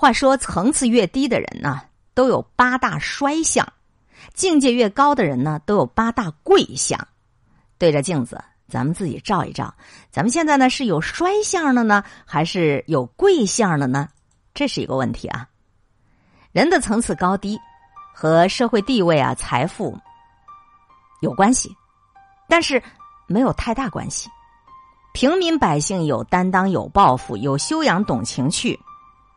话说，层次越低的人呢，都有八大衰相；境界越高的人呢，都有八大贵相。对着镜子，咱们自己照一照，咱们现在呢是有衰相的呢，还是有贵相的呢？这是一个问题啊。人的层次高低和社会地位啊、财富有关系，但是没有太大关系。平民百姓有担当、有抱负、有修养、懂情趣，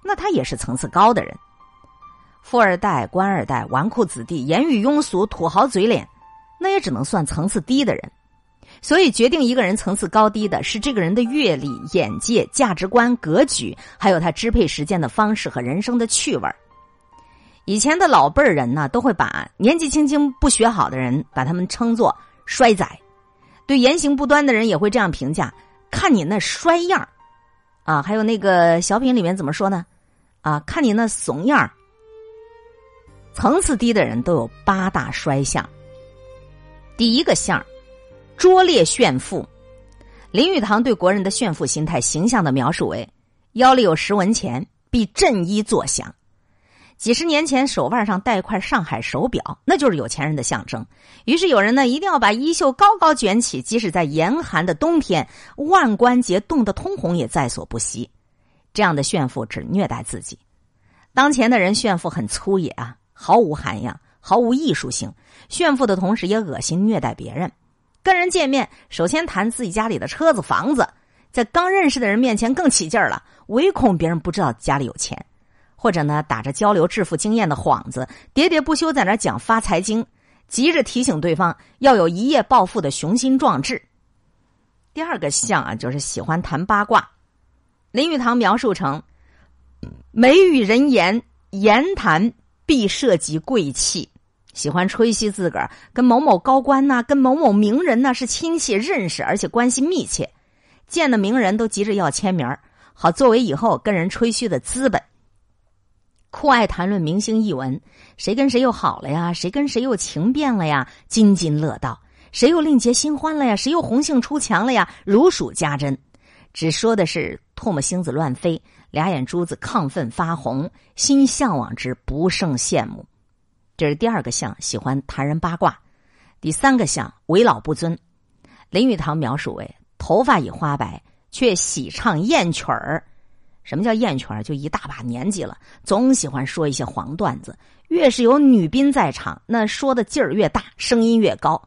那他也是层次高的人。富二代、官二代、纨绔子弟、言语庸俗、土豪嘴脸，那也只能算层次低的人。所以，决定一个人层次高低的是这个人的阅历、眼界、价值观、格局，还有他支配时间的方式和人生的趣味以前的老辈儿人呢，都会把年纪轻轻不学好的人，把他们称作衰仔。对言行不端的人也会这样评价：看你那衰样啊！还有那个小品里面怎么说呢？啊，看你那怂样儿层次低的人都有八大衰相。第一个相拙劣炫富。林语堂对国人的炫富心态形象的描述为：腰里有十文钱，必振衣作响。几十年前，手腕上戴一块上海手表，那就是有钱人的象征。于是有人呢，一定要把衣袖高高卷起，即使在严寒的冬天，腕关节冻得通红也在所不惜。这样的炫富只虐待自己。当前的人炫富很粗野啊，毫无涵养，毫无艺术性。炫富的同时也恶心虐待别人。跟人见面，首先谈自己家里的车子房子，在刚认识的人面前更起劲儿了，唯恐别人不知道家里有钱。或者呢，打着交流致富经验的幌子，喋喋不休在那讲发财经，急着提醒对方要有一夜暴富的雄心壮志。第二个像啊，就是喜欢谈八卦。林语堂描述成：美与人言，言谈必涉及贵气，喜欢吹嘘自个儿跟某某高官呐，跟某某名人呐是亲戚认识，而且关系密切，见了名人都急着要签名好作为以后跟人吹嘘的资本。酷爱谈论明星异闻，谁跟谁又好了呀？谁跟谁又情变了呀？津津乐道。谁又另结新欢了呀？谁又红杏出墙了呀？如数家珍。只说的是唾沫星子乱飞，俩眼珠子亢奋发红，心向往之，不胜羡慕。这是第二个相，喜欢谈人八卦。第三个相，为老不尊。林语堂描述为：头发已花白，却喜唱艳曲儿。什么叫艳曲儿？就一大把年纪了，总喜欢说一些黄段子。越是有女宾在场，那说的劲儿越大，声音越高。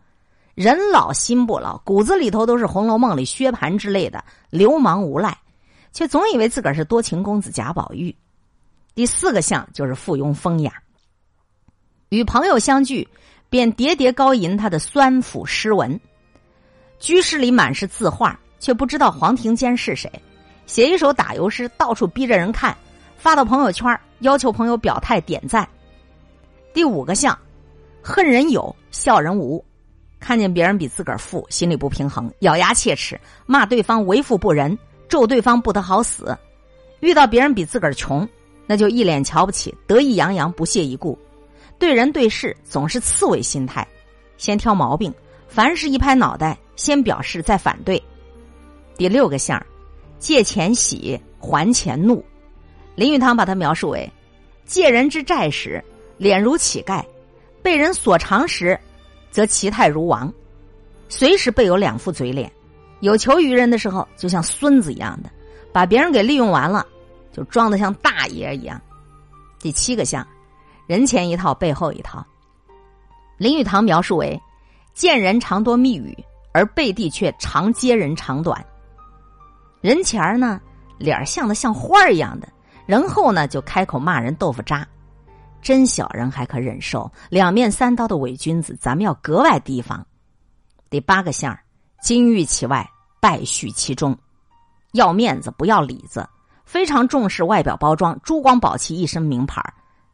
人老心不老，骨子里头都是《红楼梦》里薛蟠之类的流氓无赖，却总以为自个儿是多情公子贾宝玉。第四个相就是附庸风雅，与朋友相聚，便喋喋高吟他的酸腐诗文。居室里满是字画，却不知道黄庭坚是谁。写一首打油诗，到处逼着人看，发到朋友圈，要求朋友表态点赞。第五个相，恨人有，笑人无。看见别人比自个儿富，心里不平衡，咬牙切齿，骂对方为富不仁，咒对方不得好死。遇到别人比自个儿穷，那就一脸瞧不起，得意洋洋，不屑一顾。对人对事总是刺猬心态，先挑毛病，凡事一拍脑袋，先表示再反对。第六个相。借钱喜，还钱怒。林语堂把他描述为：借人之债时，脸如乞丐；被人所长时，则其态如王。随时备有两副嘴脸，有求于人的时候，就像孙子一样的；把别人给利用完了，就装的像大爷一样。第七个相，人前一套，背后一套。林语堂描述为：见人常多密语，而背地却常揭人长短。人前呢，脸像的像花儿一样的；人后呢，就开口骂人豆腐渣。真小人还可忍受，两面三刀的伪君子，咱们要格外提防。第八个相，金玉其外，败絮其中，要面子不要里子，非常重视外表包装，珠光宝气一身名牌，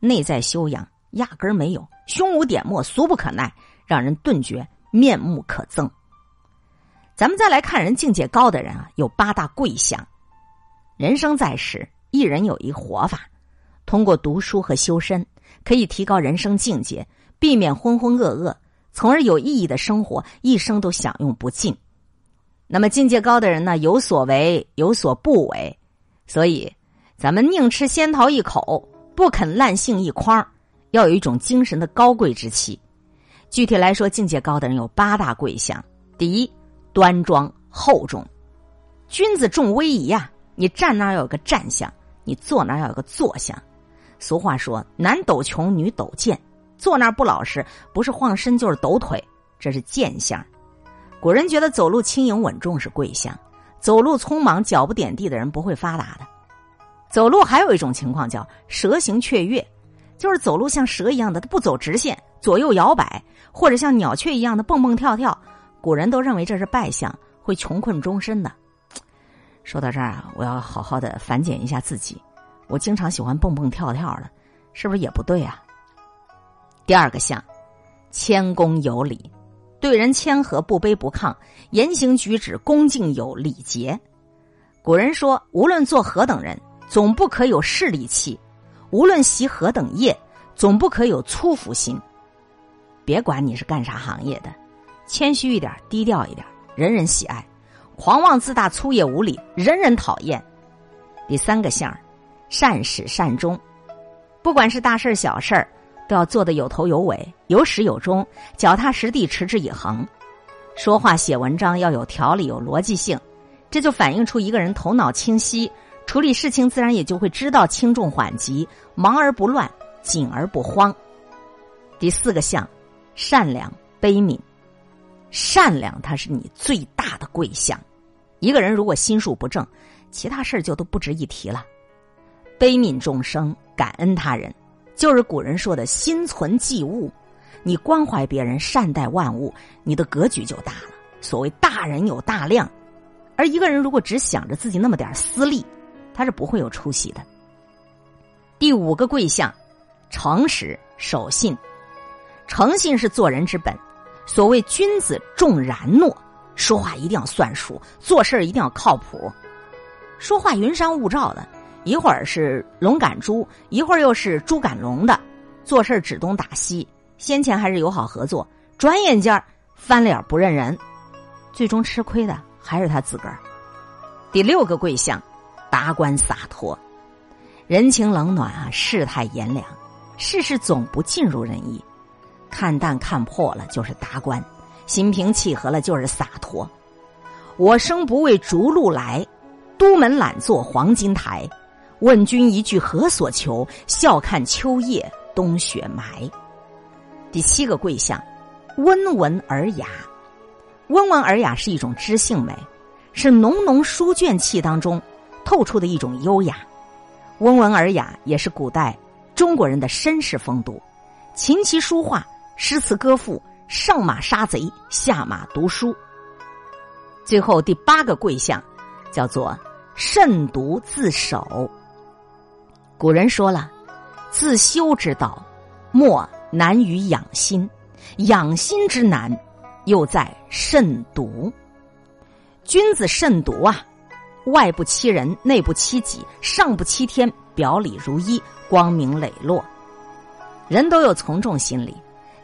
内在修养压根儿没有，胸无点墨，俗不可耐，让人顿觉面目可憎。咱们再来看人境界高的人啊，有八大贵相。人生在世，一人有一活法，通过读书和修身，可以提高人生境界，避免浑浑噩噩，从而有意义的生活，一生都享用不尽。那么境界高的人呢，有所为，有所不为，所以咱们宁吃仙桃一口，不肯烂杏一筐，要有一种精神的高贵之气。具体来说，境界高的人有八大贵相：第一，端庄厚重，君子重威仪呀。你站那儿要有个站相，你坐那儿要有个坐相。俗话说：“男抖穷，女抖贱。”坐那儿不老实，不是晃身就是抖腿，这是贱相。古人觉得走路轻盈稳重是贵相，走路匆忙脚不点地的人不会发达的。走路还有一种情况叫蛇行雀跃，就是走路像蛇一样的，它不走直线，左右摇摆，或者像鸟雀一样的蹦蹦跳跳。古人都认为这是败相，会穷困终身的。说到这儿啊，我要好好的反检一下自己。我经常喜欢蹦蹦跳跳的，是不是也不对啊？第二个相，谦恭有礼，对人谦和不卑不亢，言行举止恭敬有礼节。古人说，无论做何等人，总不可有势利气；无论习何等业，总不可有粗浮心。别管你是干啥行业的，谦虚一点，低调一点，人人喜爱。狂妄自大、粗野无礼，人人讨厌。第三个相善始善终，不管是大事小事儿，要做的有头有尾、有始有终，脚踏实地、持之以恒。说话写文章要有条理、有逻辑性，这就反映出一个人头脑清晰，处理事情自然也就会知道轻重缓急，忙而不乱，紧而不慌。第四个相善良悲悯。善良，它是你最大的贵相。一个人如果心术不正，其他事儿就都不值一提了。悲悯众生，感恩他人，就是古人说的心存济物。你关怀别人，善待万物，你的格局就大了。所谓大人有大量，而一个人如果只想着自己那么点私利，他是不会有出息的。第五个贵相，诚实守信。诚信是做人之本。所谓君子重然诺，说话一定要算数，做事一定要靠谱。说话云山雾罩的，一会儿是龙赶猪，一会儿又是猪赶龙的，做事指东打西。先前还是友好合作，转眼间翻脸不认人，最终吃亏的还是他自个儿。第六个贵相，达观洒脱，人情冷暖啊，世态炎凉，事事总不尽如人意。看淡看破了就是达观，心平气和了就是洒脱。我生不为逐鹿来，都门懒坐黄金台。问君一句何所求？笑看秋叶冬雪埋。第七个贵相，温文尔雅。温文尔雅是一种知性美，是浓浓书卷气当中透出的一种优雅。温文尔雅也是古代中国人的绅士风度，琴棋书画。诗词歌赋，上马杀贼，下马读书。最后第八个贵相，叫做慎独自守。古人说了，自修之道，莫难于养心；养心之难，又在慎独。君子慎独啊，外不欺人，内不欺己，上不欺天，表里如一，光明磊落。人都有从众心理。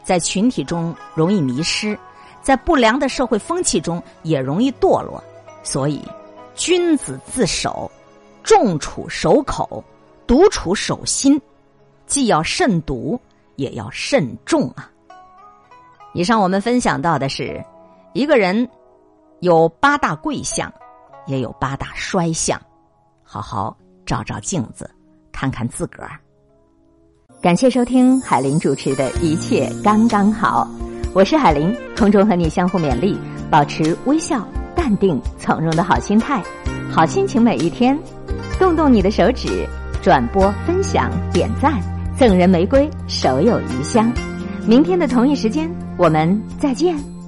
在群体中容易迷失，在不良的社会风气中也容易堕落，所以君子自守，众处守口，独处守心，既要慎独，也要慎重啊。以上我们分享到的是，一个人有八大贵相，也有八大衰相，好好照照镜子，看看自个儿。感谢收听海林主持的一切刚刚好，我是海林，空中和你相互勉励，保持微笑、淡定、从容的好心态，好心情每一天。动动你的手指，转播、分享、点赞，赠人玫瑰，手有余香。明天的同一时间，我们再见。